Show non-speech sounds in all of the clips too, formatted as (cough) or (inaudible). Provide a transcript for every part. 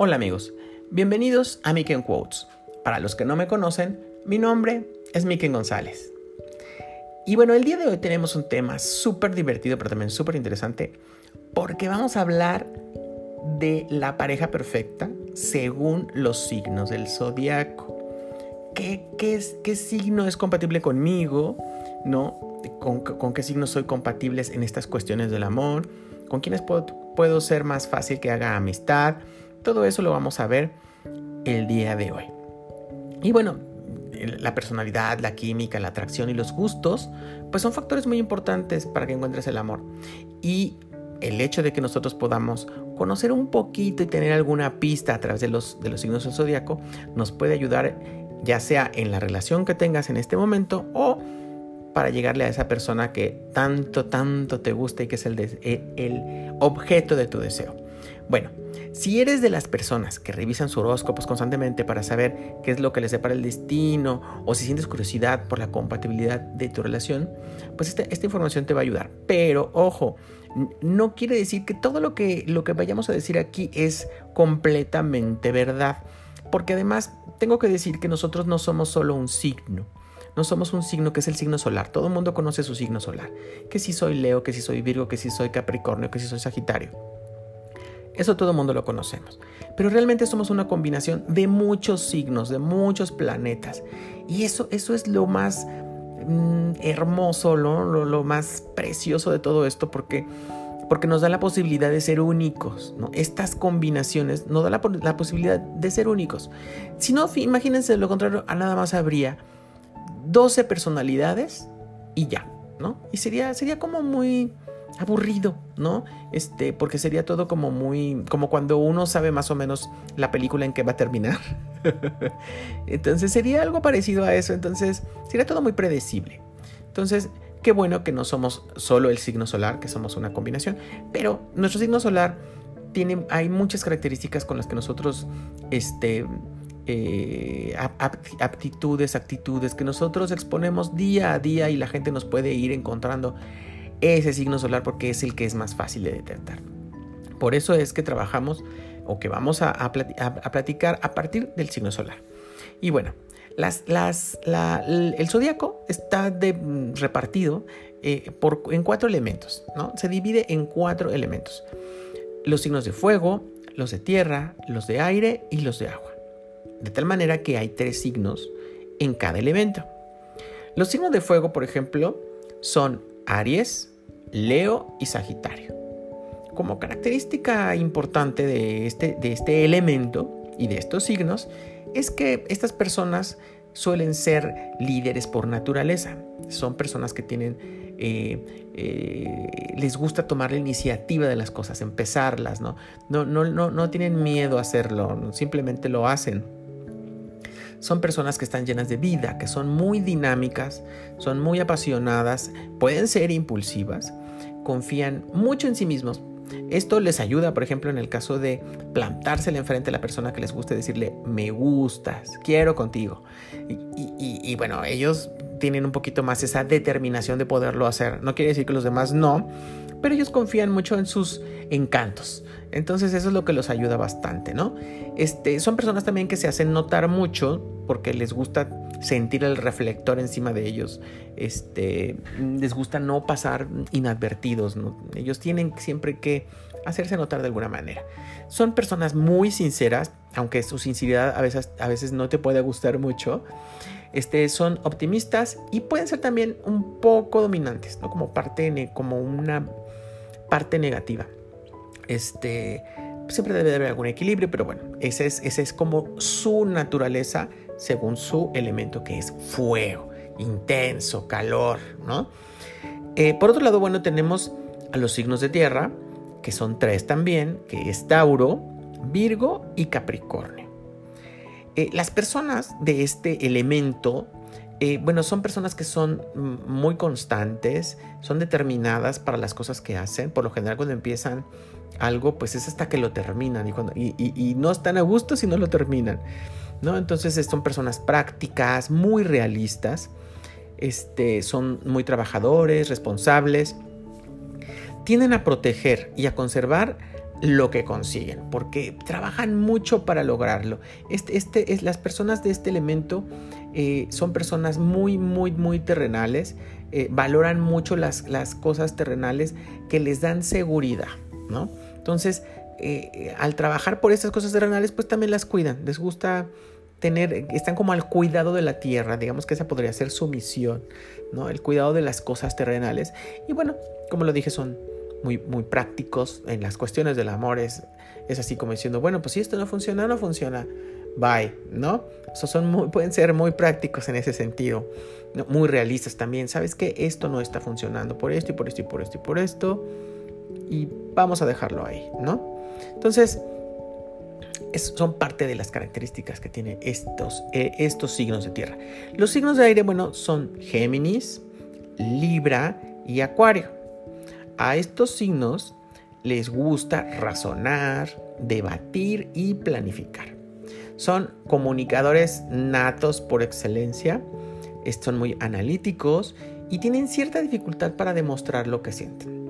Hola amigos, bienvenidos a Miken Quotes. Para los que no me conocen, mi nombre es Miken González. Y bueno, el día de hoy tenemos un tema súper divertido, pero también súper interesante, porque vamos a hablar de la pareja perfecta según los signos del zodiaco. ¿Qué, qué, qué signo es compatible conmigo? ¿No? ¿Con, ¿Con, qué signos soy compatibles en estas cuestiones del amor? ¿Con quiénes puedo, puedo ser más fácil que haga amistad? Todo eso lo vamos a ver el día de hoy. Y bueno, la personalidad, la química, la atracción y los gustos, pues son factores muy importantes para que encuentres el amor. Y el hecho de que nosotros podamos conocer un poquito y tener alguna pista a través de los, de los signos del zodiaco nos puede ayudar ya sea en la relación que tengas en este momento o para llegarle a esa persona que tanto, tanto te gusta y que es el, el objeto de tu deseo. Bueno, si eres de las personas que revisan su horóscopos constantemente para saber qué es lo que les separa el destino o si sientes curiosidad por la compatibilidad de tu relación, pues esta, esta información te va a ayudar. Pero ojo, no quiere decir que todo lo que, lo que vayamos a decir aquí es completamente verdad. Porque además tengo que decir que nosotros no somos solo un signo. No somos un signo que es el signo solar. Todo el mundo conoce su signo solar. Que si soy Leo, que si soy Virgo, que si soy Capricornio, que si soy Sagitario. Eso todo el mundo lo conocemos. Pero realmente somos una combinación de muchos signos, de muchos planetas. Y eso, eso es lo más mm, hermoso, lo, lo, más precioso de todo esto, porque, porque nos da la posibilidad de ser únicos. ¿no? Estas combinaciones nos da la, la, posibilidad de ser únicos. Si no, imagínense lo contrario, a nada más habría 12 personalidades y ya. ¿no? Y sería, sería como muy aburrido, ¿no? Este, porque sería todo como muy, como cuando uno sabe más o menos la película en que va a terminar. (laughs) entonces sería algo parecido a eso, entonces sería todo muy predecible. Entonces, qué bueno que no somos solo el signo solar, que somos una combinación, pero nuestro signo solar tiene, hay muchas características con las que nosotros, este, eh, aptitudes, actitudes que nosotros exponemos día a día y la gente nos puede ir encontrando ese signo solar porque es el que es más fácil de detectar. Por eso es que trabajamos o que vamos a, a, platicar a partir del signo solar. Y bueno, las, las, la, el zodiaco está de, mm, repartido eh, por, en cuatro elementos, ¿no? Se divide en cuatro elementos. Los signos de fuego, los de tierra, los de aire y los de agua. De tal manera que hay tres signos en cada elemento. Los signos de fuego, por ejemplo, son Aries, Leo y Sagitario. Como característica importante de este, de este elemento y de estos signos es que estas personas suelen ser líderes por naturaleza. Son personas que tienen, eh, eh, les gusta tomar la iniciativa de las cosas, empezarlas, ¿no? No, no, no, no tienen miedo a hacerlo, simplemente lo hacen son personas que están llenas de vida, que son muy dinámicas, son muy apasionadas, pueden ser impulsivas, confían mucho en sí mismos. Esto les ayuda, por ejemplo, en el caso de plantársele enfrente a la persona que les guste, decirle, me gustas, quiero contigo. Y, y bueno, ellos tienen un poquito más esa determinación de poderlo hacer. No quiere decir que los demás no, pero ellos confían mucho en sus encantos. Entonces eso es lo que los ayuda bastante, ¿no? Este, son personas también que se hacen notar mucho porque les gusta sentir el reflector encima de ellos. Este, les gusta no pasar inadvertidos, ¿no? Ellos tienen siempre que hacerse notar de alguna manera. Son personas muy sinceras, aunque su sinceridad a veces, a veces no te puede gustar mucho. Este, son optimistas y pueden ser también un poco dominantes, ¿no? Como parte, como una parte negativa. Este, siempre debe haber algún equilibrio, pero bueno, ese es, ese es como su naturaleza según su elemento que es fuego, intenso, calor, ¿no? Eh, por otro lado, bueno, tenemos a los signos de tierra, que son tres también, que es Tauro, Virgo y Capricornio. Eh, las personas de este elemento eh, bueno, son personas que son muy constantes, son determinadas para las cosas que hacen. Por lo general, cuando empiezan algo, pues es hasta que lo terminan y, cuando, y, no están a gusto si no lo terminan. ¿no? Entonces son personas prácticas, muy realistas, este, son muy trabajadores, responsables, tienden a proteger y a conservar lo que consiguen, porque trabajan mucho para lograrlo. Este, este es, las personas de este elemento eh, son personas muy, muy, muy terrenales, eh, valoran mucho las, las, cosas terrenales que les dan seguridad, ¿no? Entonces, eh, al trabajar por estas cosas terrenales, pues también las cuidan, les gusta tener, están como al cuidado de la tierra, digamos que esa podría ser su misión, ¿no? El cuidado de las cosas terrenales. Y bueno, como lo dije, son muy, muy prácticos en las cuestiones del amor. Es, es así como diciendo, bueno, pues si esto no funciona, no funciona. Bye, ¿no? Son muy, pueden ser muy prácticos en ese sentido. Muy realistas también. ¿Sabes que Esto no está funcionando por esto y por esto y por esto y por esto. Y vamos a dejarlo ahí, ¿no? Entonces, son parte de las características que tienen estos, eh, estos signos de tierra. Los signos de aire, bueno, son Géminis, Libra y Acuario. A estos signos les gusta razonar, debatir y planificar. Son comunicadores natos por excelencia, son muy analíticos y tienen cierta dificultad para demostrar lo que sienten.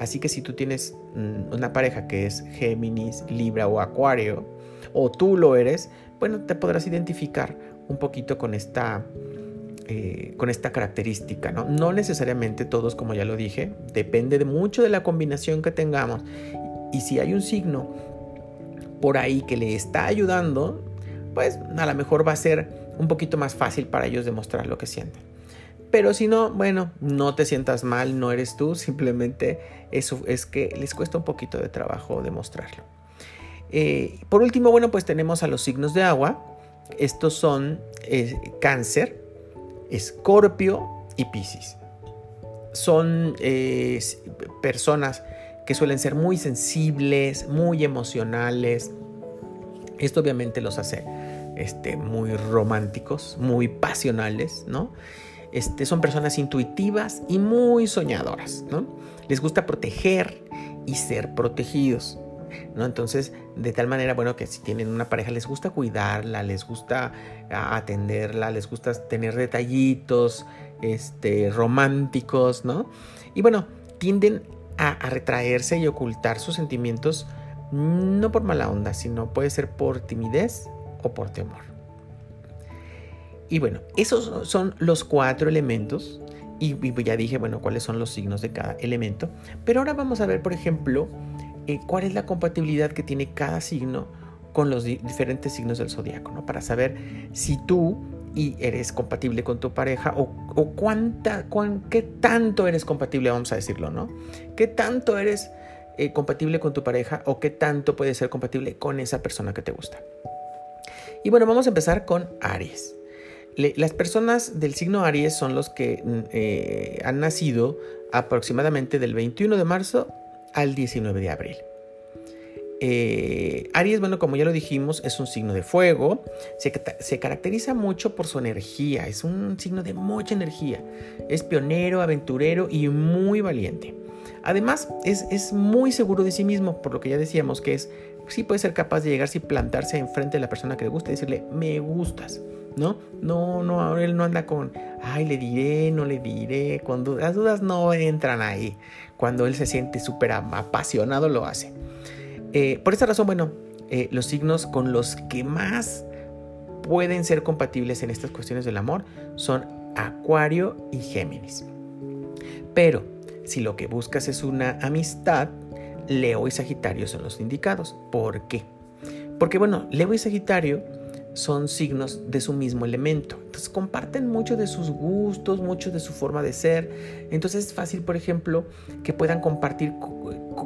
Así que si tú tienes mm, una pareja que es Géminis, Libra o Acuario, o tú lo eres, bueno, te podrás identificar un poquito con esta eh, con esta característica. ¿no? no necesariamente todos, como ya lo dije, depende de mucho de la combinación que tengamos. Y si hay un signo por ahí que le está ayudando, pues a lo mejor va a ser un poquito más fácil para ellos demostrar lo que sienten. Pero si no, bueno, no te sientas mal, no eres tú, simplemente eso es que les cuesta un poquito de trabajo demostrarlo. Eh, por último, bueno, pues tenemos a los signos de agua. Estos son eh, cáncer, Escorpio y Piscis. Son eh, personas que suelen ser muy sensibles, muy emocionales. Esto obviamente los hace este, muy románticos, muy pasionales, ¿no? Este, son personas intuitivas y muy soñadoras, ¿no? Les gusta proteger y ser protegidos. Entonces, de tal manera, bueno, que si tienen una pareja, les gusta cuidarla, les gusta atenderla, les gusta tener detallitos, este, románticos, ¿no? Y bueno, tienden a, a retraerse y ocultar sus sentimientos no por mala onda, sino puede ser por timidez o por temor. Y bueno, esos son los cuatro elementos. Y, ya dije, bueno, cuáles son los signos de cada elemento. Pero ahora vamos a ver, por ejemplo, eh, cuál es la compatibilidad que tiene cada signo con los diferentes signos del zodiaco, ¿no? Para saber si tú y eres compatible con tu pareja o, cuánta, qué tanto eres compatible, vamos a decirlo, ¿no? ¿Qué tanto eres eh, compatible con tu pareja o qué tanto puedes ser compatible con esa persona que te gusta? Y bueno, vamos a empezar con Aries. Las personas del signo Aries son los que mm, eh, han nacido aproximadamente del 21 de marzo al 19 de abril. Eh, Aries, bueno, como ya lo dijimos, es un signo de fuego, se, caracteriza mucho por su energía, es un signo de mucha energía, es pionero, aventurero y muy valiente. Además, es, es, muy seguro de sí mismo, por lo que ya decíamos que es, sí puede ser capaz de llegarse y plantarse enfrente de la persona que le gusta y decirle, me gustas, ¿no? No, no, él no anda con, ay, le diré, no le diré, cuando las dudas no entran ahí. Cuando él se siente súper apasionado lo hace. Eh, por esta razón, bueno, eh, los signos con los que más pueden ser compatibles en estas cuestiones del amor son Acuario y Géminis. Pero si lo que buscas es una amistad, Leo y Sagitario son los indicados. ¿Por qué? Porque bueno, Leo y Sagitario son signos de su mismo elemento. Entonces comparten mucho de sus gustos, mucho de su forma de ser. Entonces es fácil, por ejemplo, que puedan compartir,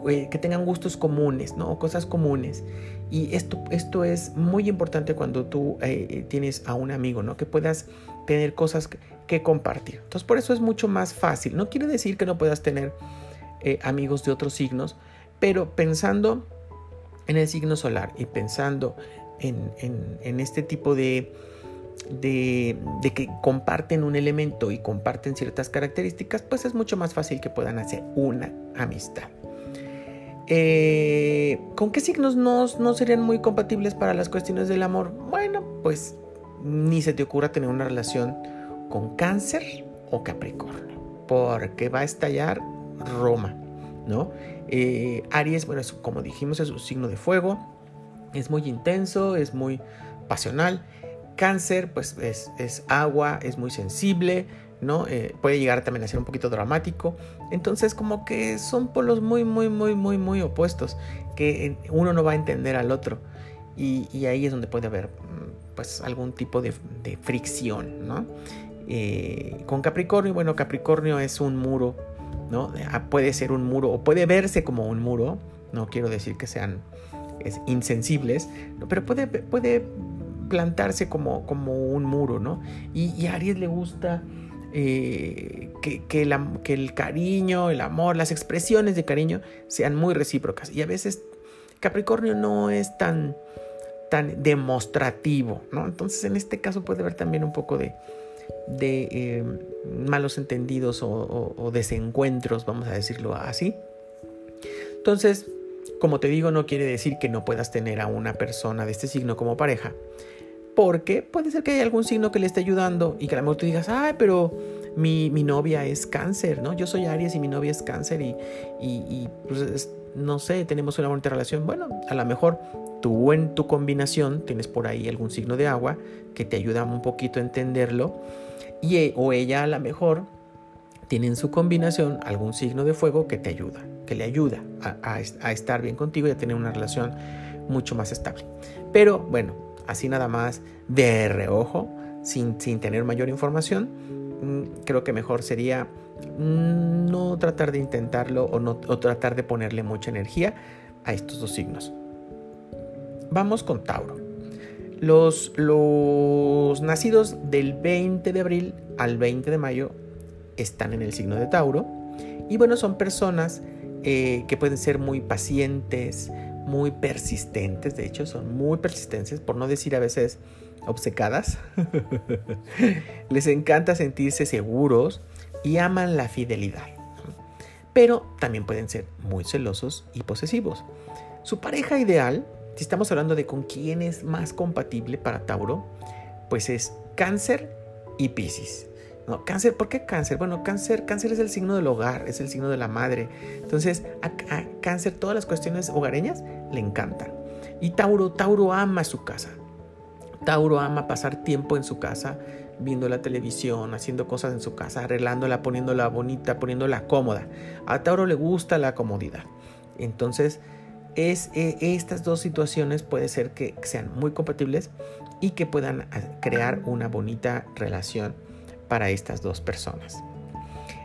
eh, que tengan gustos comunes, ¿no? Cosas comunes. Y esto, esto es muy importante cuando tú eh, tienes a un amigo, ¿no? Que puedas tener cosas que, compartir. Entonces por eso es mucho más fácil. No quiere decir que no puedas tener eh, amigos de otros signos, pero pensando en el signo solar y pensando en, este tipo de, de, que comparten un elemento y comparten ciertas características, pues es mucho más fácil que puedan hacer una amistad. Eh, ¿Con qué signos no, no serían muy compatibles para las cuestiones del amor? Bueno, pues ni se te ocurra tener una relación con cáncer o capricornio, porque va a estar Roma, ¿no? Eh, Aries, bueno, como dijimos, es un signo de fuego, es muy intenso, es muy pasional. Cáncer, pues es, agua, es muy sensible, ¿no? Eh, puede llegar también a ser un poquito dramático. Entonces, como que son polos muy, muy, muy, muy, muy opuestos, que uno no va a entender al otro. Y, ahí es donde puede haber, mm, pues, algún tipo de, fricción, ¿no? Eh, con Capricornio, bueno, Capricornio es un muro, ¿no? Ah, puede ser un muro o puede verse como un muro, no quiero decir que sean insensibles, pero puede, puede plantarse como, como un muro, ¿no? Y, a Aries le gusta eh, que, el cariño, el amor, las expresiones de cariño sean muy recíprocas. Y a veces Capricornio no es tan, tan demostrativo, ¿no? Entonces en este caso puede haber también un poco de, de eh, malos entendidos o desencuentros, vamos a decirlo así. Entonces, como te digo, no quiere decir que no puedas tener a una persona de este signo como pareja. Porque puede ser que haya algún signo que le esté ayudando y que a lo mejor tú digas, ay, pero mi, novia es cáncer, ¿no? Yo soy Aries y mi novia es cáncer y, y, pues, no sé, tenemos una bonita relación. Bueno, a lo mejor tú en tu combinación tienes por ahí algún signo de agua que te ayuda un poquito a entenderlo y, e, o ella a lo mejor tiene en su combinación algún signo de fuego que te ayuda que le ayuda a, estar bien contigo y a tener una relación mucho más estable. Pero bueno, así nada más de reojo, sin, sin tener mayor información, mm, creo que mejor sería mm, no tratar de intentarlo o, no, tratar de ponerle mucha energía a estos dos signos. Vamos con Tauro. Los, los nacidos del 20 de abril al 20 de mayo están en el signo de Tauro. Y bueno, son personas eh, que pueden ser muy pacientes, muy persistentes, de hecho son muy persistentes, por no decir a veces obcecadas. (laughs) Les encanta sentirse seguros y aman la fidelidad. Pero también pueden ser muy celosos y posesivos. Su pareja ideal, si estamos hablando de con quién es más compatible para Tauro, pues es Cáncer y Piscis. ¿No? Cáncer, ¿por qué cáncer? Bueno, cáncer, cáncer es el signo del hogar, es el signo de la madre. Entonces, a, cáncer todas las cuestiones hogareñas le encantan. Y Tauro, Tauro ama su casa. Tauro ama pasar tiempo en su casa, viendo la televisión, haciendo cosas en su casa, arreglándola, poniéndola bonita, poniéndola cómoda. A Tauro le gusta la comodidad. Entonces, es, e, estas dos situaciones puede ser que sean muy compatibles y que puedan crear una bonita relación para estas dos personas.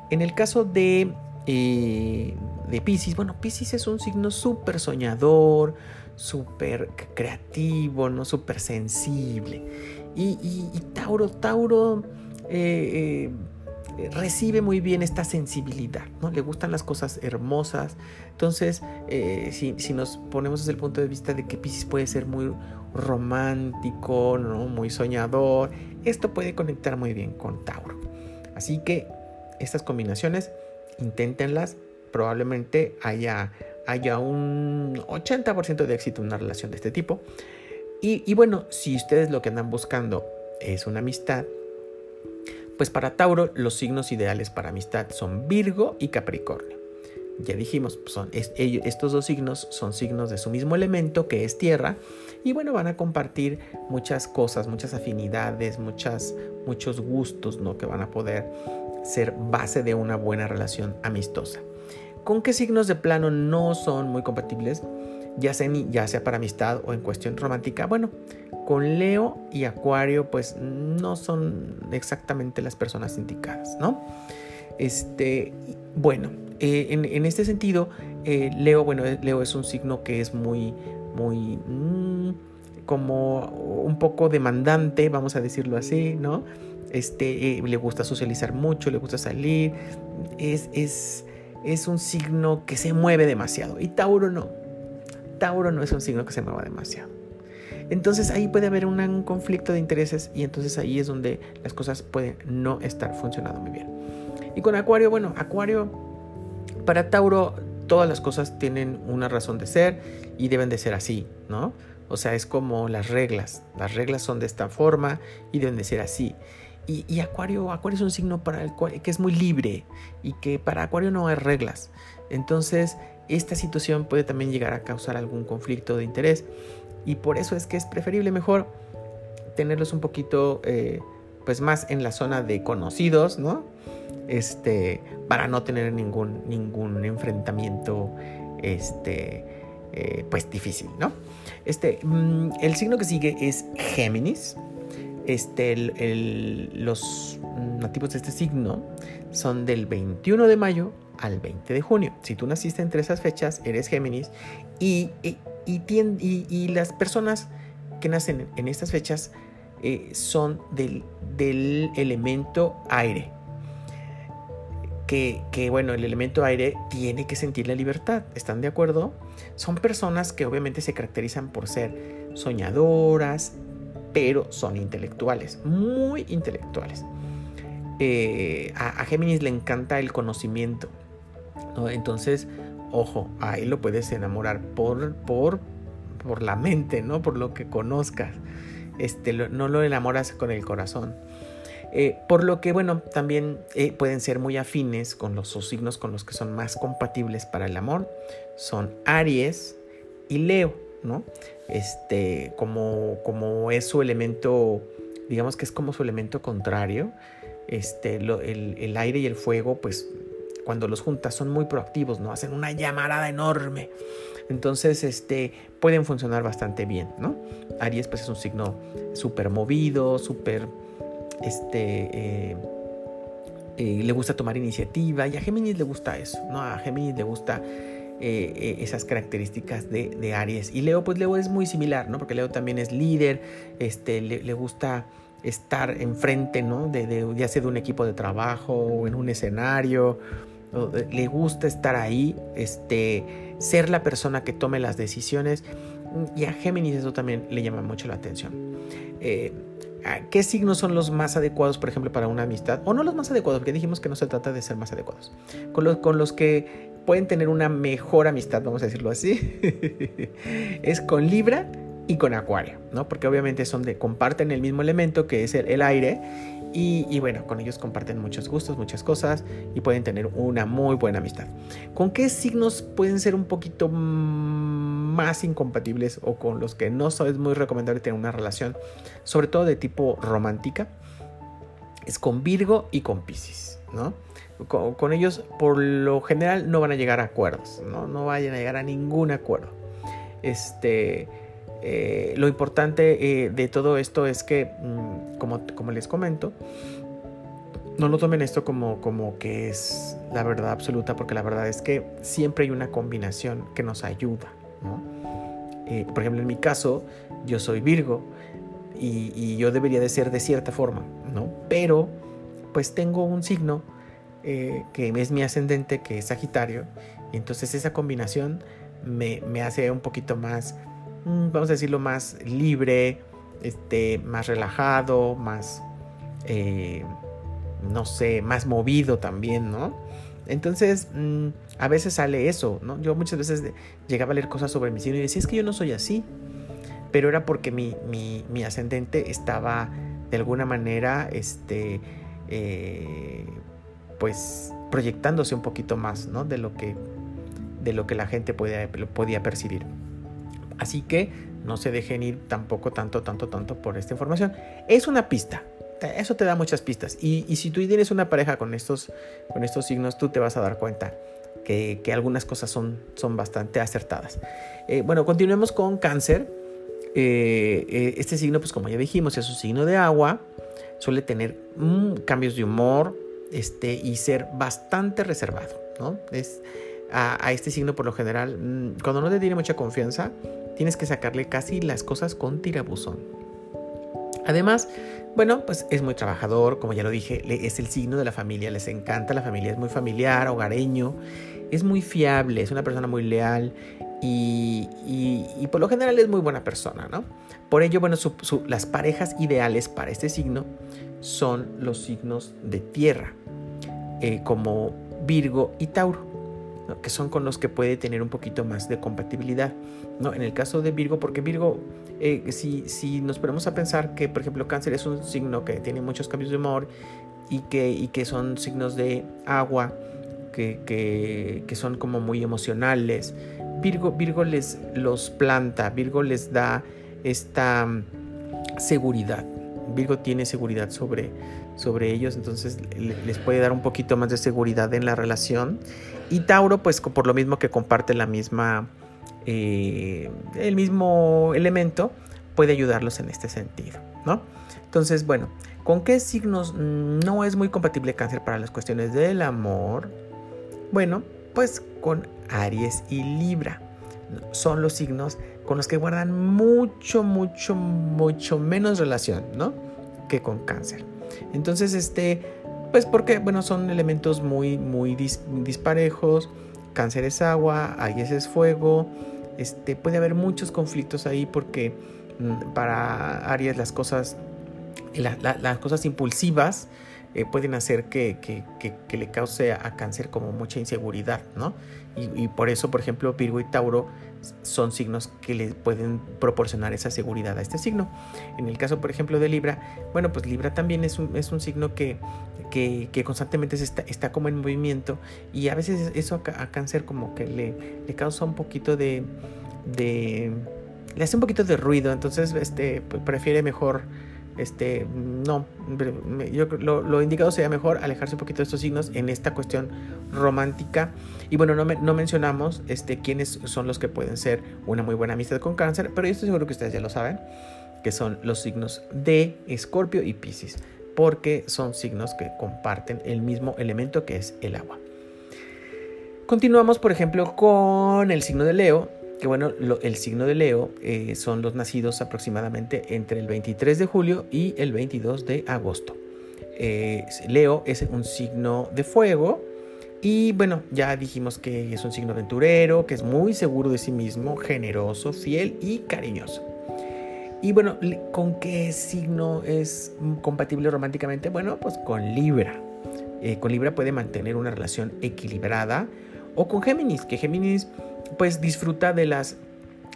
En el caso de, eh, de Pisces, bueno, Pisces es un signo súper soñador, súper creativo, ¿no? súper sensible. Y, Tauro, Tauro eh, eh, recibe muy bien esta sensibilidad, ¿no? Le gustan las cosas hermosas. Entonces, si, si, nos ponemos desde el punto de vista de que Pisces puede ser muy romántico, ¿no? muy soñador, esto puede conectar muy bien con Tauro. Así que estas combinaciones, inténtenlas. Probablemente haya, haya un 80% de éxito en una relación de este tipo. Y, bueno, si ustedes lo que andan buscando es una amistad, pues para Tauro los signos ideales para amistad son Virgo y Capricornio ya dijimos, son, estos dos signos son signos de su mismo elemento que es tierra y bueno, van a compartir muchas cosas, muchas afinidades, muchas, muchos gustos ¿no? que van a poder ser base de una buena relación amistosa. ¿Con qué signos de plano no son muy compatibles? Ya sea, ya sea para amistad o en cuestión romántica. Bueno, con Leo y Acuario pues no son exactamente las personas indicadas, ¿no? Este, bueno, eh, en, este sentido, eh, Leo, bueno, Leo es un signo que es muy, muy, mm, como un poco demandante, vamos a decirlo así, ¿no? Este, eh, le gusta socializar mucho, le gusta salir, es, es, es un signo que se mueve demasiado. Y Tauro no. Tauro no es un signo que se mueva demasiado. Entonces ahí puede haber un conflicto de intereses y entonces ahí es donde las cosas pueden no estar funcionando muy bien. Y con Acuario, bueno, Acuario para Tauro todas las cosas tienen una razón de ser y deben de ser así, ¿no? O sea, es como las reglas. Las reglas son de esta forma y deben de ser así. y, Acuario, Acuario es un signo para el cual, que es muy libre y que para Acuario no hay reglas. Entonces, esta situación puede también llegar a causar algún conflicto de interés y por eso es que es preferible mejor tenerlos un poquito eh, pues más en la zona de conocidos, ¿no? Este, para no tener ningún, ningún enfrentamiento este, eh, pues difícil, ¿no? Este, mm, el signo que sigue es Géminis. Este, los nativos de este signo son del 21 de mayo al 20 de junio. Si tú naciste entre esas fechas, eres Géminis. Y, y, las personas que nacen en estas fechas eh, son del, del, elemento aire. Que, bueno, el elemento aire tiene que sentir la libertad. ¿Están de acuerdo? Son personas que obviamente se caracterizan por ser soñadoras, pero son intelectuales, muy intelectuales. Eh, a, Géminis le encanta el conocimiento. Entonces, ojo, ahí lo puedes enamorar por, por, por la mente, ¿no? Por lo que conozcas. Este, no lo enamoras con el corazón. Eh, por lo que, bueno, también eh, pueden ser muy afines con los signos con los que son más compatibles para el amor. Son Aries y Leo, ¿no? Este, como, como es su elemento, digamos que es como su elemento contrario. Este, el, aire y el fuego, pues cuando los juntas son muy proactivos, ¿no? Hacen una llamarada enorme. Entonces, este, pueden funcionar bastante bien, ¿no? Aries, pues es un signo súper movido, súper, este, eh, eh, le gusta tomar iniciativa y a Géminis le gusta eso, ¿no? A Géminis le gusta eh, esas características de, Aries. Y Leo, pues Leo es muy similar, ¿no? Porque Leo también es líder, este, le gusta estar enfrente, ¿no? De, ya sea de un equipo de trabajo o en un escenario. le gusta estar ahí, este, ser la persona que tome las decisiones. Y a Géminis eso también le llama mucho la atención. Eh, ¿Qué signos son los más adecuados, por ejemplo, para una amistad? O no los más adecuados, porque dijimos que no se trata de ser más adecuados. Con los, con los que pueden tener una mejor amistad, vamos a decirlo así, (laughs) es con Libra y con Acuario, ¿no? Porque obviamente son de, comparten el mismo elemento que es el, aire y, bueno, con ellos comparten muchos gustos, muchas cosas y pueden tener una muy buena amistad. ¿Con qué signos pueden ser un poquito más incompatibles o con los que no es muy recomendable tener una relación, sobre todo de tipo romántica? Es con Virgo y con Pisces, ¿no? Con, con ellos por lo general no van a llegar a acuerdos, ¿no? No vayan a llegar a ningún acuerdo. Este eh, lo importante eh, de todo esto es que, mm, como, les comento, no lo tomen esto como, como que es la verdad absoluta, porque la verdad es que siempre hay una combinación que nos ayuda. Eh, por ejemplo, en mi caso, yo soy Virgo y, yo debería de ser de cierta forma, ¿no? Pero, pues tengo un signo que es mi ascendente, que es Sagitario, y entonces esa combinación me, hace un poquito más vamos a decirlo, más libre, este, más relajado, más, eh, no sé, más movido también, ¿no? Entonces, mm, a veces sale eso, ¿no? Yo muchas veces llegaba a leer cosas sobre mi signo y decía, es que yo no soy así, pero era porque mi, mi, ascendente estaba de alguna manera, este, eh, pues, proyectándose un poquito más, ¿no? De lo que, de lo que la gente podía, podía percibir. Así que no se dejen ir tampoco tanto, tanto, tanto por esta información. Es una pista. Eso te da muchas pistas. Y, si tú tienes una pareja con estos, con estos signos, tú te vas a dar cuenta que, algunas cosas son, son bastante acertadas. Eh, bueno, continuemos con cáncer. Eh, eh, este signo, pues como ya dijimos, es un signo de agua. Suele tener mm, cambios de humor este, y ser bastante reservado. ¿no? Es, a, este signo por lo general, mm, cuando no te tiene mucha confianza, tienes que sacarle casi las cosas con tirabuzón. Además, bueno, pues es muy trabajador, como ya lo dije, es el signo de la familia, les encanta la familia, es muy familiar, hogareño, es muy fiable, es una persona muy leal y, por lo general es muy buena persona, ¿no? Por ello, bueno, las parejas ideales para este signo son los signos de tierra, eh, como Virgo y Tauro. Que son con los que puede tener un poquito más de compatibilidad. ¿no? En el caso de Virgo, porque Virgo, eh, si, si nos ponemos a pensar que, por ejemplo, cáncer es un signo que tiene muchos cambios de humor y que, y que son signos de agua, que, que, que son como muy emocionales, Virgo, Virgo les los planta, Virgo les da esta mm, seguridad. Virgo tiene seguridad sobre, sobre ellos, entonces les puede dar un poquito más de seguridad en la relación. Y Tauro, pues por lo mismo que comparte la misma, eh, el mismo elemento, puede ayudarlos en este sentido, ¿no? Entonces, bueno, ¿con qué signos no es muy compatible cáncer para las cuestiones del amor? Bueno, pues con Aries y Libra. Son los signos con los que guardan mucho, mucho, mucho menos relación, ¿no? Que con cáncer. Entonces, este, pues porque, bueno, son elementos muy, muy disparejos. Cáncer es agua, Aries es fuego. Este, puede haber muchos conflictos ahí porque mm, para Aries las cosas, las cosas impulsivas eh, pueden hacer que, le cause a, cáncer como mucha inseguridad, ¿no? Y, por eso, por ejemplo, Virgo y Tauro son signos que le pueden proporcionar esa seguridad a este signo. En el caso, por ejemplo, de Libra, bueno, pues Libra también es un, es un signo que, que, constantemente está, está, como en movimiento y a veces eso a, cáncer como que le, le causa un poquito de, de, le hace un poquito de ruido, entonces este, pues prefiere mejor este, no, yo, lo, lo, indicado sería mejor alejarse un poquito de estos signos en esta cuestión romántica. Y bueno, no, no mencionamos este, quiénes son los que pueden ser una muy buena amistad con cáncer, pero yo estoy seguro que ustedes ya lo saben, que son los signos de Escorpio y Pisces, porque son signos que comparten el mismo elemento que es el agua. Continuamos, por ejemplo, con el signo de Leo, que bueno, el signo de Leo eh, son los nacidos aproximadamente entre el 23 de julio y el 22 de agosto. Eh, Leo es un signo de fuego y bueno, ya dijimos que es un signo aventurero, que es muy seguro de sí mismo, generoso, fiel y cariñoso. Y bueno, ¿con qué signo es compatible románticamente? Bueno, pues con Libra. Eh, con Libra puede mantener una relación equilibrada o con Géminis, que Géminis pues disfruta de las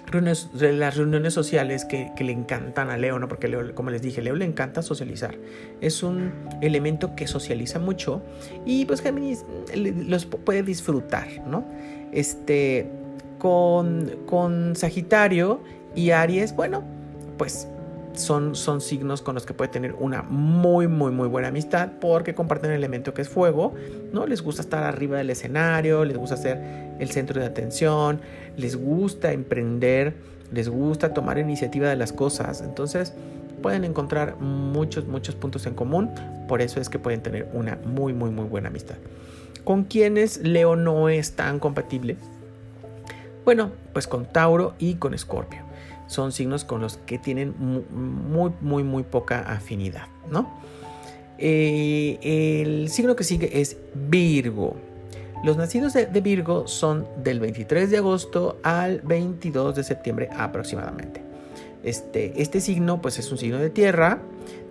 reuniones, de las reuniones sociales que, le encantan a Leo, ¿no? Porque como les dije, Leo le encanta socializar. Es un elemento que socializa mucho y pues Géminis los puede disfrutar, ¿no? Este, con, con Sagitario y Aries, bueno, pues son, son signos con los que puede tener una muy, muy, muy buena amistad porque comparten el elemento que es fuego, ¿no? Les gusta estar arriba del escenario, les gusta ser el centro de atención, les gusta emprender, les gusta tomar iniciativa de las cosas. Entonces, pueden encontrar muchos, muchos puntos en común. Por eso es que pueden tener una muy, muy, muy buena amistad. ¿Con quienes Leo no es tan compatible? Bueno, pues con Tauro y con Escorpio son signos con los que tienen muy, muy, muy poca afinidad, ¿no? Eh, el signo que sigue es Virgo. Los nacidos de, Virgo son del 23 de agosto al 22 de septiembre aproximadamente. Este, este signo pues es un signo de tierra,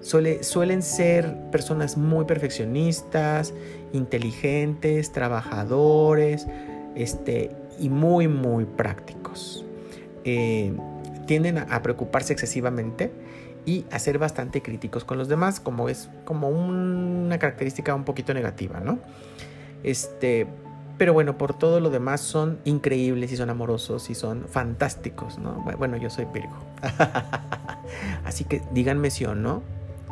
Suele, suelen ser personas muy perfeccionistas, inteligentes, trabajadores este, y muy muy prácticos. Eh, tienden a preocuparse excesivamente y a ser bastante críticos con los demás, como es como una característica un poquito negativa, ¿no? Este, pero bueno, por todo lo demás son increíbles y son amorosos y son fantásticos, ¿no? Bueno, yo soy Virgo. (laughs) Así que díganme si o no,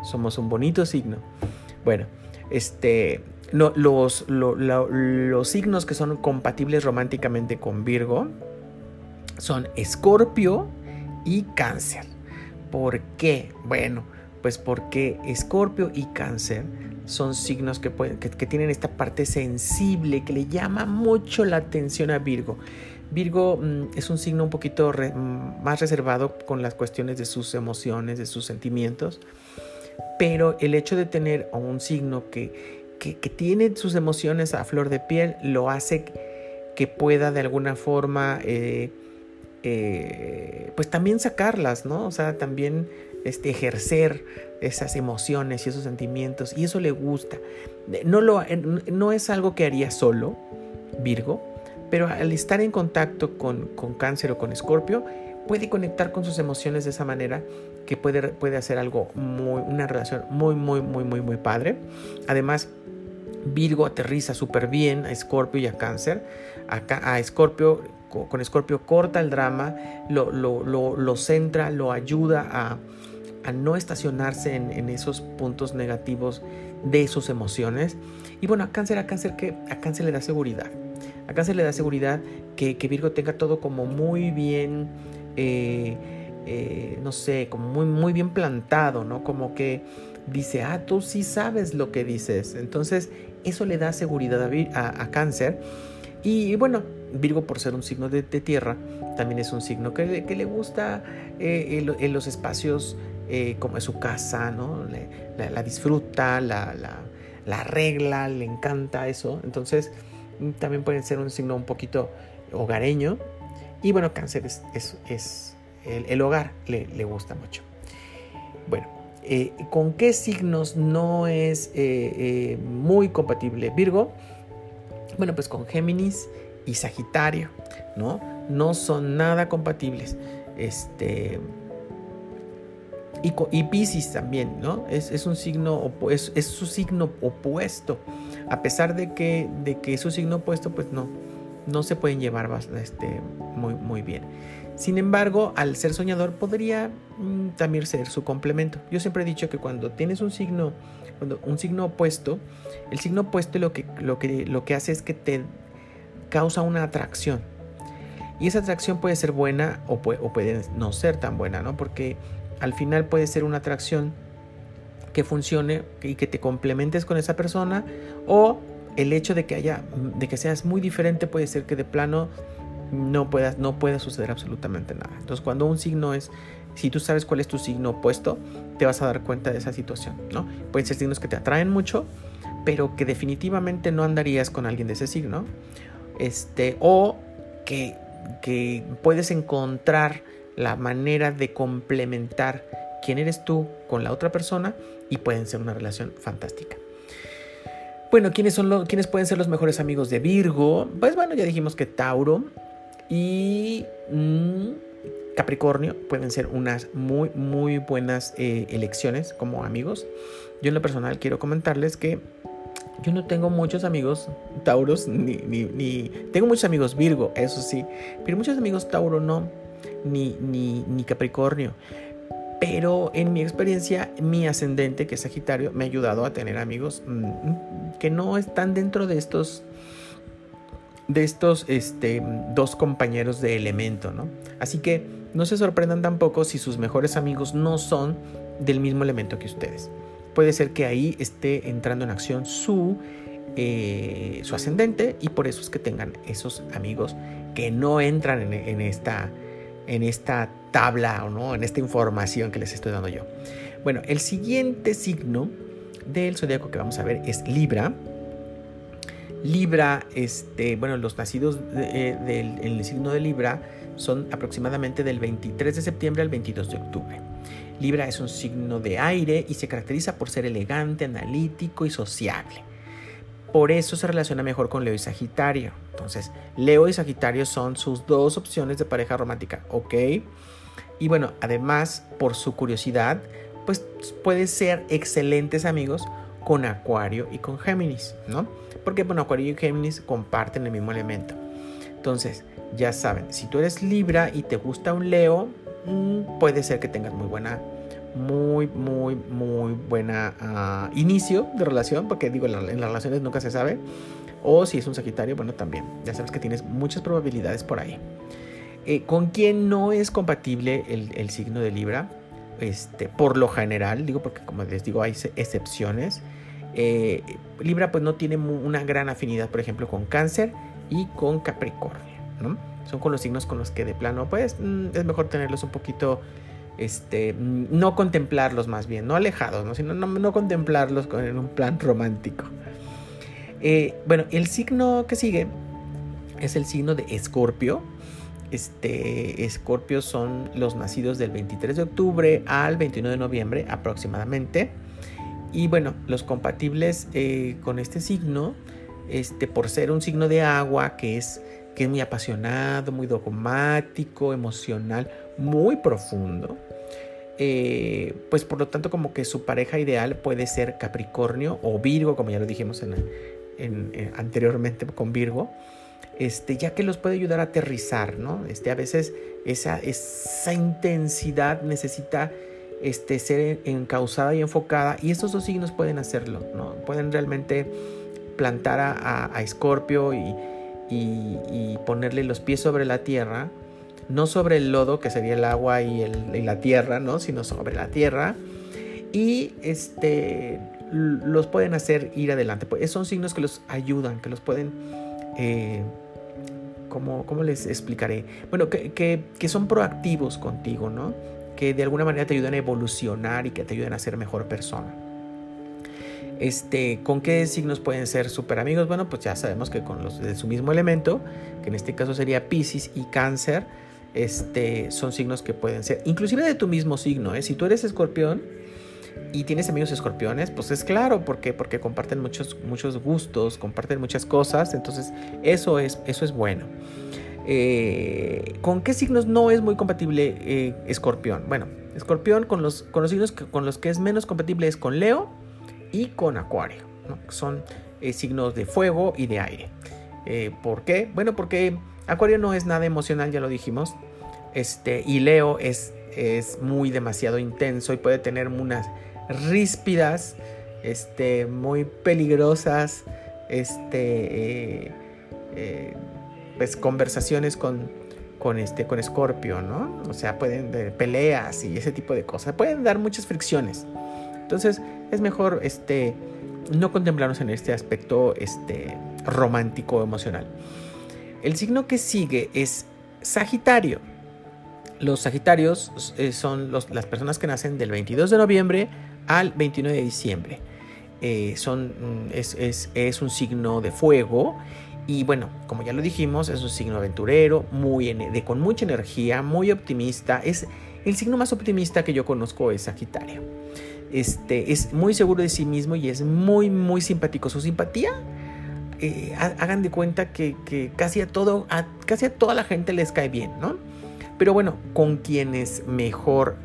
somos un bonito signo. Bueno, este, los, los signos que son compatibles románticamente con Virgo son Escorpio, y cáncer. ¿Por qué? Bueno, pues porque escorpio y cáncer son signos que, tienen esta parte sensible que le llama mucho la atención a Virgo. Virgo mm, es un signo un poquito mm, más reservado con las cuestiones de sus emociones, de sus sentimientos, pero el hecho de tener un signo que, que, tiene sus emociones a flor de piel lo hace que pueda de alguna forma eh, eh, pues también sacarlas, ¿no? O sea, también este, ejercer esas emociones y esos sentimientos, y eso le gusta. No, lo, no es algo que haría solo, Virgo, pero al estar en contacto con, con cáncer o con escorpio, puede conectar con sus emociones de esa manera que puede, puede hacer algo muy, una relación muy, muy, muy, muy, muy padre. Además, Virgo aterriza súper bien a Escorpio y a Cáncer. A, Escorpio, con Escorpio corta el drama, lo, lo, lo, centra, lo ayuda a, a no estacionarse en, en, esos puntos negativos de sus emociones. Y bueno, a Cáncer, a Cáncer, que a Cáncer le da seguridad. A Cáncer le da seguridad que, que Virgo tenga todo como muy bien eh, eh, no sé, como muy, muy bien plantado, ¿no? Como que dice, ah, tú sí sabes lo que dices. Entonces, eso le da seguridad a, a, cáncer. Y, bueno, Virgo por ser un signo de, tierra, también es un signo que le, le gusta eh, en, los espacios como es su casa, ¿no? la, disfruta, la, la, regla, le encanta eso. Entonces, también puede ser un signo un poquito hogareño, y bueno, cáncer es, es, el, hogar, le, le, gusta mucho. Bueno, eh, ¿con qué signos no es eh, eh, muy compatible Virgo? Bueno, pues con Géminis y Sagitario, ¿no? No son nada compatibles. Este, y, y Pisces también, ¿no? Es, es un signo, es, es, su signo opuesto. A pesar de que, de que es su signo opuesto, pues no, no se pueden llevar este, muy, muy bien. Sin embargo, al ser soñador podría mm, también ser su complemento. Yo siempre he dicho que cuando tienes un signo, cuando un signo opuesto, el signo opuesto lo que, lo que, lo que hace es que te causa una atracción. Y esa atracción puede ser buena o puede, o puede no ser tan buena, ¿no? Porque al final puede ser una atracción que funcione y que te complementes con esa persona o el hecho de que haya, de que seas muy diferente puede ser que de plano no pueda, no pueda suceder absolutamente nada. Entonces, cuando un signo es, si tú sabes cuál es tu signo opuesto, te vas a dar cuenta de esa situación, ¿no? Pueden ser signos que te atraen mucho, pero que definitivamente no andarías con alguien de ese signo, este, o que, puedes encontrar la manera de complementar quién eres tú con la otra persona y pueden ser una relación fantástica. Bueno, ¿quiénes, son ¿quiénes pueden ser los mejores amigos de Virgo? Pues bueno, ya dijimos que Tauro y mm, Capricornio pueden ser unas muy, muy buenas eh, elecciones como amigos. Yo en lo personal quiero comentarles que yo no tengo muchos amigos Tauros, ni, ni, tengo muchos amigos Virgo, eso sí, pero muchos amigos Tauro no, ni, ni, ni Capricornio. Pero en mi experiencia, mi ascendente, que es Sagitario, me ha ayudado a tener amigos mm, que no están dentro de estos de estos este, dos compañeros de elemento, ¿no? Así que no se sorprendan tampoco si sus mejores amigos no son del mismo elemento que ustedes. Puede ser que ahí esté entrando en acción su, eh, su ascendente y por eso es que tengan esos amigos que no entran en, esta en esta tabla o no, en esta información que les estoy dando yo. Bueno, el siguiente signo del zodiaco que vamos a ver es Libra. Libra, este, bueno, los nacidos eh, en el signo de Libra son aproximadamente del 23 de septiembre al 22 de octubre. Libra es un signo de aire y se caracteriza por ser elegante, analítico y sociable. Por eso se relaciona mejor con Leo y Sagitario. Entonces, Leo y Sagitario son sus dos opciones de pareja romántica, ¿ok? Y bueno, además, por su curiosidad, pues puede ser excelentes amigos con Acuario y con Géminis, ¿no? Porque bueno, Acuario y Géminis comparten el mismo elemento. Entonces, ya saben, si tú eres Libra y te gusta un Leo, puede ser que tengas muy buena muy, muy, muy buena ah, inicio de relación, porque digo, en, las relaciones nunca se sabe. O si es un Sagitario, bueno, también. Ya sabes que tienes muchas probabilidades por ahí. Eh, ¿Con quién no es compatible el, signo de Libra? Este, por lo general, digo porque como les digo, hay excepciones. Eh, Libra pues no tiene una gran afinidad, por ejemplo, con Cáncer y con Capricornio, ¿no? Son con los signos con los que de plano, pues mm, es mejor tenerlos un poquito este, no contemplarlos más bien, no alejados, ¿no? sino no, contemplarlos en un plan romántico. Eh, bueno, el signo que sigue es el signo de Escorpio. Este, Escorpio son los nacidos del 23 de octubre al 21 de noviembre aproximadamente. Y bueno, los compatibles eh, con este signo, este, por ser un signo de agua que es que es muy apasionado, muy dogmático, emocional, muy profundo. Eh, pues por lo tanto como que su pareja ideal puede ser Capricornio o Virgo, como ya lo dijimos en, anteriormente con Virgo, este, ya que los puede ayudar a aterrizar, ¿no? Este, a veces esa, esa intensidad necesita este, ser encausada y enfocada y estos dos signos pueden hacerlo, ¿no? Pueden realmente plantar a, a, Escorpio y, y, ponerle los pies sobre la tierra, no sobre el lodo, que sería el agua y, la tierra, ¿no? Sino sobre la tierra. Y este, los pueden hacer ir adelante. Pues son signos que los ayudan, que los pueden... Eh, ¿cómo, les explicaré? Bueno, que, que, que son proactivos contigo, ¿no? Que de alguna manera te ayudan a evolucionar y que te ayudan a ser mejor persona. Este, ¿Con qué signos pueden ser super amigos? Bueno, pues ya sabemos que con los de su mismo elemento, que en este caso sería Pisces y Cáncer, este, son signos que pueden ser, inclusive de tu mismo signo. ¿eh? Si tú eres escorpión y tienes amigos escorpiones, pues es claro, ¿por qué? Porque comparten muchos, gustos, comparten muchas cosas, entonces eso es, bueno. Eh, ¿Con qué signos no es muy compatible eh, escorpión? Bueno, escorpión con los, con los signos con los que es menos compatible es con Leo, y con Acuario. Son eh, signos de fuego y de aire. Eh, ¿Por qué? Bueno, porque Acuario no es nada emocional, ya lo dijimos. Este, y Leo es, es muy demasiado intenso y puede tener unas ríspidas, este, muy peligrosas, este, eh, pues conversaciones con, con este, con Scorpio, ¿no? O sea, pueden de peleas y ese tipo de cosas. Pueden dar muchas fricciones. Entonces es mejor este, no contemplarnos en este aspecto este, romántico emocional. El signo que sigue es Sagitario. Los Sagitarios eh, son las personas que nacen del 22 de noviembre al 29 de diciembre. Eh, son, mm, es, un signo de fuego y bueno, como ya lo dijimos, es un signo aventurero, muy de, con mucha energía, muy optimista. Es el signo más optimista que yo conozco es Sagitario este, es muy seguro de sí mismo y es muy, muy simpático. Su simpatía, eh, hagan de cuenta que, casi, a todo, casi a toda la gente les cae bien, ¿no? Pero bueno, con quienes mejor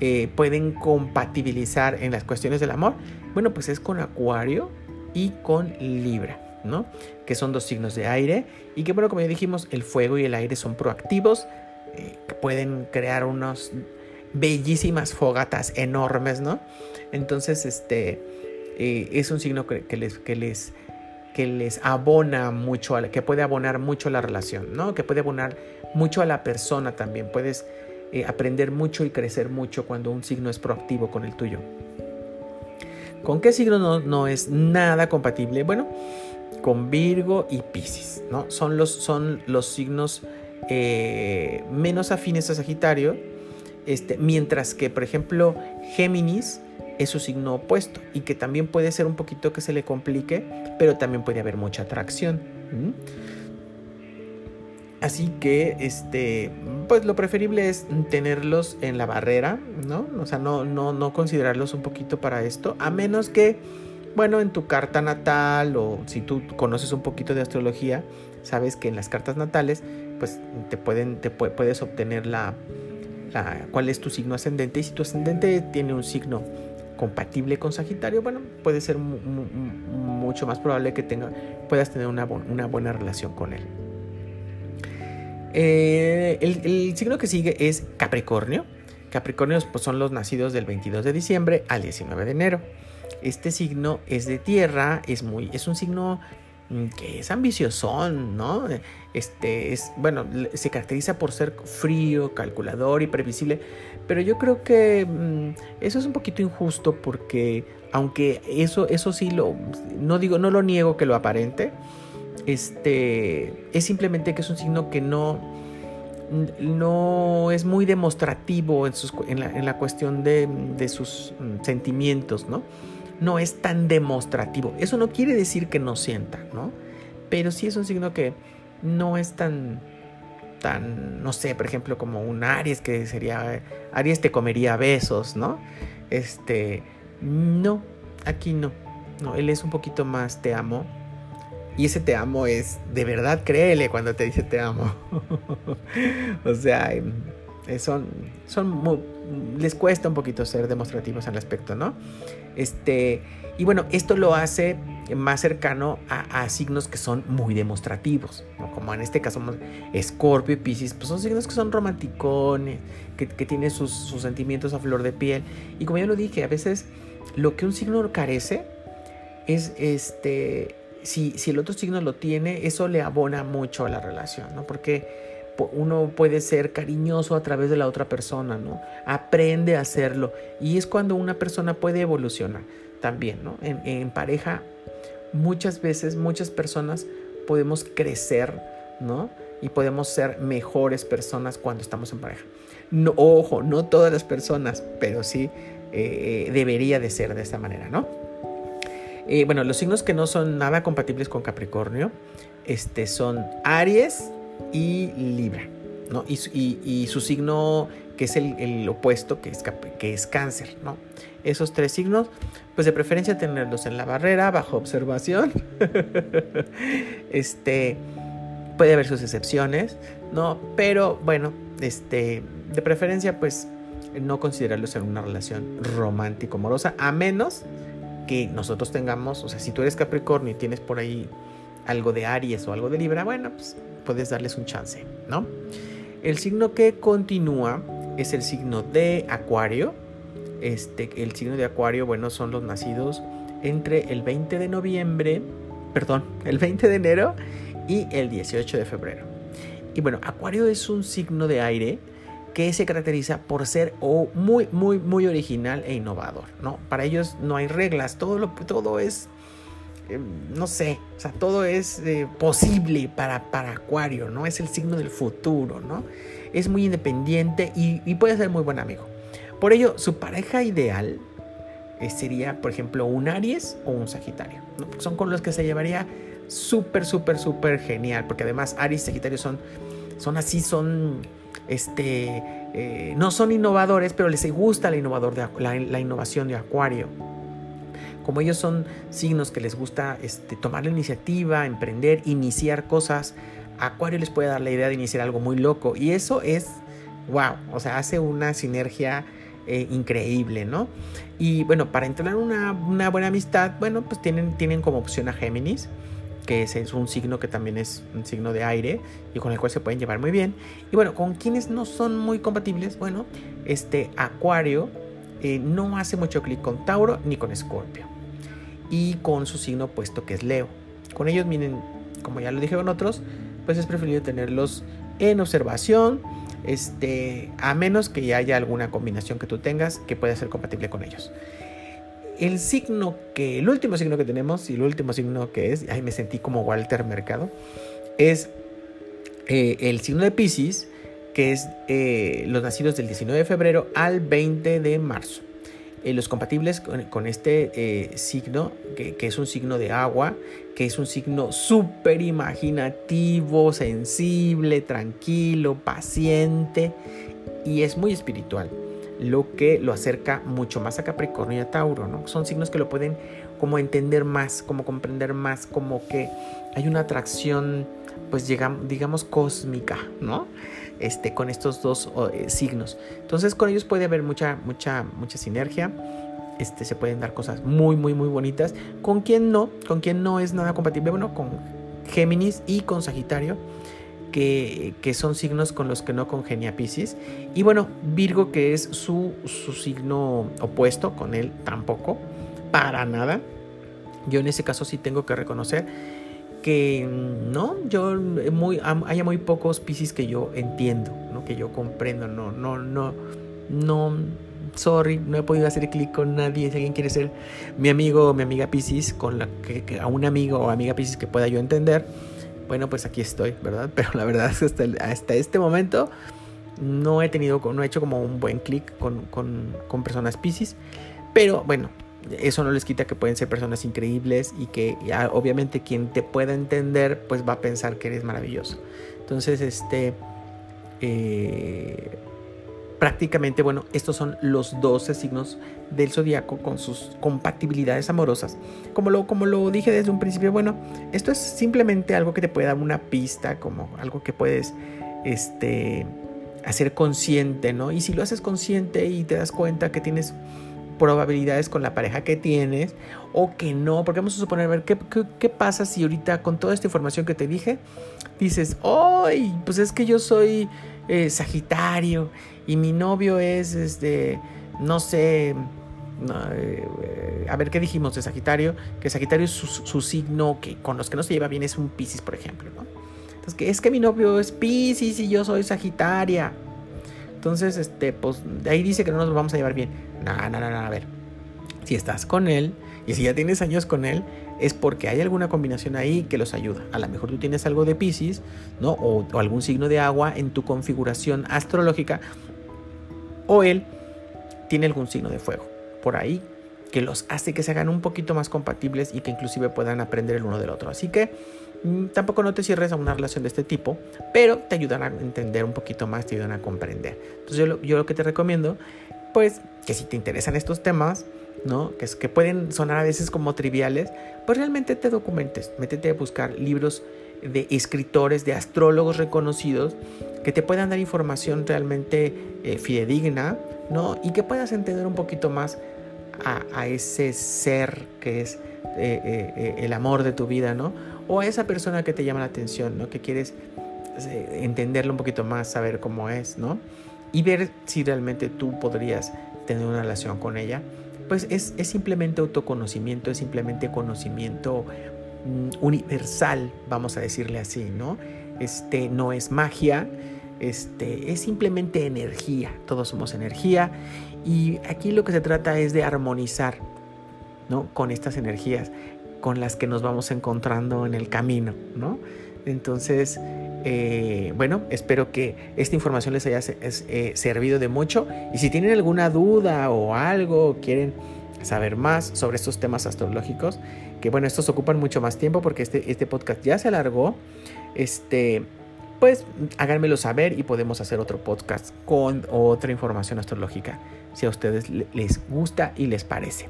eh, pueden compatibilizar en las cuestiones del amor, bueno, pues es con Acuario y con Libra, ¿no? Que son dos signos de aire y que, bueno, como ya dijimos, el fuego y el aire son proactivos, eh, pueden crear unos bellísimas fogatas enormes, ¿no? Entonces, este eh, es un signo que, les, que, les, que les abona mucho, que puede abonar mucho a la relación, ¿no? Que puede abonar mucho a la persona también. Puedes eh, aprender mucho y crecer mucho cuando un signo es proactivo con el tuyo. ¿Con qué signo no, es nada compatible? Bueno, con Virgo y Pisces, ¿no? Son los, son los signos eh, menos afines a Sagitario este, mientras que, por ejemplo, Géminis es su signo opuesto y que también puede ser un poquito que se le complique, pero también puede haber mucha atracción. Así que, este, pues lo preferible es tenerlos en la barrera, ¿no? O sea, no, no, no considerarlos un poquito para esto, a menos que, bueno, en tu carta natal o si tú conoces un poquito de astrología, sabes que en las cartas natales, pues te pueden, te puedes obtener la, cuál es tu signo ascendente y si tu ascendente tiene un signo compatible con Sagitario, bueno, puede ser mucho más probable que tenga, puedas tener una, buena relación con él. Eh, el, signo que sigue es Capricornio. Capricornios pues, son los nacidos del 22 de diciembre al 19 de enero. Este signo es de tierra, es, muy, es un signo que es ambicioso, ¿no? Este es, bueno, se caracteriza por ser frío, calculador y previsible, pero yo creo que mm, eso es un poquito injusto porque aunque eso, eso sí lo, no digo, no lo niego que lo aparente, este, es simplemente que es un signo que no, no es muy demostrativo en, en, la, en la, cuestión de, de sus mm, sentimientos, ¿no? No es tan demostrativo. Eso no quiere decir que no sienta, ¿no? Pero sí es un signo que no es tan, tan, no sé, por ejemplo, como un Aries que sería, Aries te comería besos, ¿no? Este, no, aquí no. No, él es un poquito más te amo. Y ese te amo es, de verdad, créele cuando te dice te amo. (laughs) o sea, em, son, son les cuesta un poquito ser demostrativos al aspecto, ¿no? Este, y bueno, esto lo hace más cercano a, signos que son muy demostrativos, como en este caso Escorpio y Pisces, pues son signos que son romanticones, que, que tienen sus, sentimientos a flor de piel. Y como ya lo dije, a veces lo que un signo carece es este si, el otro signo lo tiene, eso le abona mucho a la relación, ¿no? Porque uno puede ser cariñoso a través de la otra persona, ¿no? Aprende a hacerlo. Y es cuando una persona puede evolucionar también, ¿no? En, pareja, muchas veces, muchas personas podemos crecer, ¿no? Y podemos ser mejores personas cuando estamos en pareja. No, ojo, no todas las personas, pero sí eh, debería de ser de esta manera, ¿no? Eh, bueno, los signos que no son nada compatibles con Capricornio este, son Aries y Libra. ¿no? Y, su signo que es el, opuesto, que es, que es cáncer. ¿no? Esos tres signos, pues de preferencia tenerlos en la barrera, bajo observación. (laughs) este, puede haber sus excepciones, ¿no? Pero bueno, este, de preferencia, pues no considerarlos en una relación romántico-amorosa, a menos que nosotros tengamos, o sea, si tú eres Capricornio y tienes por ahí algo de Aries o algo de Libra, bueno, pues puedes darles un chance, ¿no? El signo que continúa es el signo de Acuario. Este, el signo de Acuario, bueno, son los nacidos entre el 20 de noviembre, perdón, el 20 de enero y el 18 de febrero. Y bueno, Acuario es un signo de aire que se caracteriza por ser muy, muy, muy original e innovador, ¿no? Para ellos no hay reglas, todo, lo, todo es, eh, no sé, o sea, todo es eh, posible para, para Acuario, ¿no? Es el signo del futuro, ¿no? Es muy independiente y, puede ser muy buen amigo. Por ello, su pareja ideal eh, sería, por ejemplo, un Aries o un Sagitario, ¿no? Son con los que se llevaría súper, súper, súper genial, porque además Aries y Sagitario son, son así, son este, no son innovadores, pero les gusta la, innovador de, la, innovación de Acuario. Como ellos son signos que les gusta este, tomar la iniciativa, emprender, iniciar cosas, Acuario les puede dar la idea de iniciar algo muy loco. Y eso es, wow, o sea, hace una sinergia eh, increíble, ¿no? Y bueno, para entrar una, buena amistad, bueno, pues tienen, como opción a Géminis que es un signo que también es un signo de aire y con el cual se pueden llevar muy bien. Y bueno, con quienes no son muy compatibles, bueno, este Acuario eh, no hace mucho clic con Tauro ni con Escorpio. Y con su signo opuesto que es Leo. Con ellos, miren, como ya lo dije con otros, pues es preferible tenerlos en observación, este, a menos que haya alguna combinación que tú tengas que pueda ser compatible con ellos el signo que, el último signo que tenemos y el último signo que es, ay, me sentí como Walter Mercado, es eh, el signo de Pisces, que es eh, los nacidos del 19 de febrero al 20 de marzo. Eh, los compatibles con, este signo, que, que, es un signo de agua, que es un signo súper imaginativo, sensible, tranquilo, paciente y es muy espiritual lo que lo acerca mucho más a Capricornio y a Tauro, ¿no? Son signos que lo pueden como entender más, como comprender más, como que hay una atracción, pues digamos, cósmica, ¿no? Este, con estos dos eh, signos. Entonces con ellos puede haber mucha, mucha, mucha sinergia. Este, se pueden dar cosas muy, muy, muy bonitas. Con quien no, con quien no es nada compatible, bueno, con Géminis y con Sagitario que, son signos con los que no congenia Pisces. Y bueno, Virgo, que es su, su signo opuesto, con él tampoco, para nada. Yo en ese caso sí tengo que reconocer que no, yo muy, haya muy pocos Pisces que yo entiendo, ¿no? que yo comprendo, no, no, no, no, sorry, no he podido hacer clic con nadie. Si alguien quiere ser mi amigo o mi amiga Pisces, con la que, a un amigo o amiga Pisces que pueda yo entender, bueno, pues aquí estoy, ¿verdad? (laughs) Pero la verdad es que hasta, este momento no he tenido, no he hecho como un buen clic con, con, personas Pisces. Pero bueno, eso no les quita que pueden ser personas increíbles y que obviamente quien te pueda entender pues va a pensar que eres maravilloso. Entonces, este, eh, prácticamente, bueno, estos son los 12 signos del zodiaco con sus compatibilidades amorosas. Como lo, como lo dije desde un principio, bueno, esto es simplemente algo que te puede dar una pista, como algo que puedes este, hacer consciente, ¿no? Y si lo haces consciente y te das cuenta que tienes probabilidades con la pareja que tienes o que no, porque vamos a suponer, a ver, ¿qué, qué, pasa si ahorita con toda esta información que te dije, dices, ¡ay! Pues es que yo soy eh, Sagitario y mi novio es, este, no sé, eh, a ver qué dijimos de Sagitario, que Sagitario es su, signo que con los que no se lleva bien es un Pisces, por ejemplo, ¿no? Entonces, que es que mi novio es Pisces y yo soy Sagitaria. Entonces, este, pues ahí dice que no nos vamos a llevar bien. No, no, no, no, a ver. Si estás con él y si ya tienes años con él, es porque hay alguna combinación ahí que los ayuda. A lo mejor tú tienes algo de Pisces, ¿no? O, algún signo de agua en tu configuración astrológica. O él tiene algún signo de fuego. Por ahí que los hace que se hagan un poquito más compatibles y que inclusive puedan aprender el uno del otro. Así que mm, tampoco no te cierres a una relación de este tipo, pero te ayudan a entender un poquito más, te ayudan a comprender. Entonces yo yo lo que te recomiendo, pues que si te interesan estos temas, ¿no? Que, pueden sonar a veces como triviales, pues realmente te documentes, métete a buscar libros de escritores, de astrólogos reconocidos, que te puedan dar información realmente eh, fidedigna, ¿no? Y que puedas entender un poquito más a, ese ser que es eh, eh, el amor de tu vida, ¿no? O a esa persona que te llama la atención, ¿no? Que quieres entenderlo un poquito más, saber cómo es, ¿no? Y ver si realmente tú podrías tener una relación con ella. Pues es, es simplemente autoconocimiento, es simplemente conocimiento mm, universal, vamos a decirle así, ¿no? Este no es magia, este, es simplemente energía, todos somos energía y aquí lo que se trata es de armonizar ¿no? con estas energías con las que nos vamos encontrando en el camino. ¿no? Entonces, eh, bueno, espero que esta información les haya eh, servido de mucho y si tienen alguna duda o algo, quieren saber más sobre estos temas astrológicos, que bueno, estos ocupan mucho más tiempo porque este, este podcast ya se alargó. Este, pues háganmelo saber y podemos hacer otro podcast con otra información astrológica si a ustedes les gusta y les parece.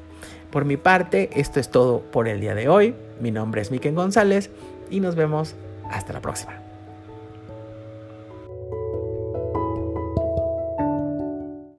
Por mi parte, esto es todo por el día de hoy. Mi nombre es Miken González y nos vemos hasta la próxima.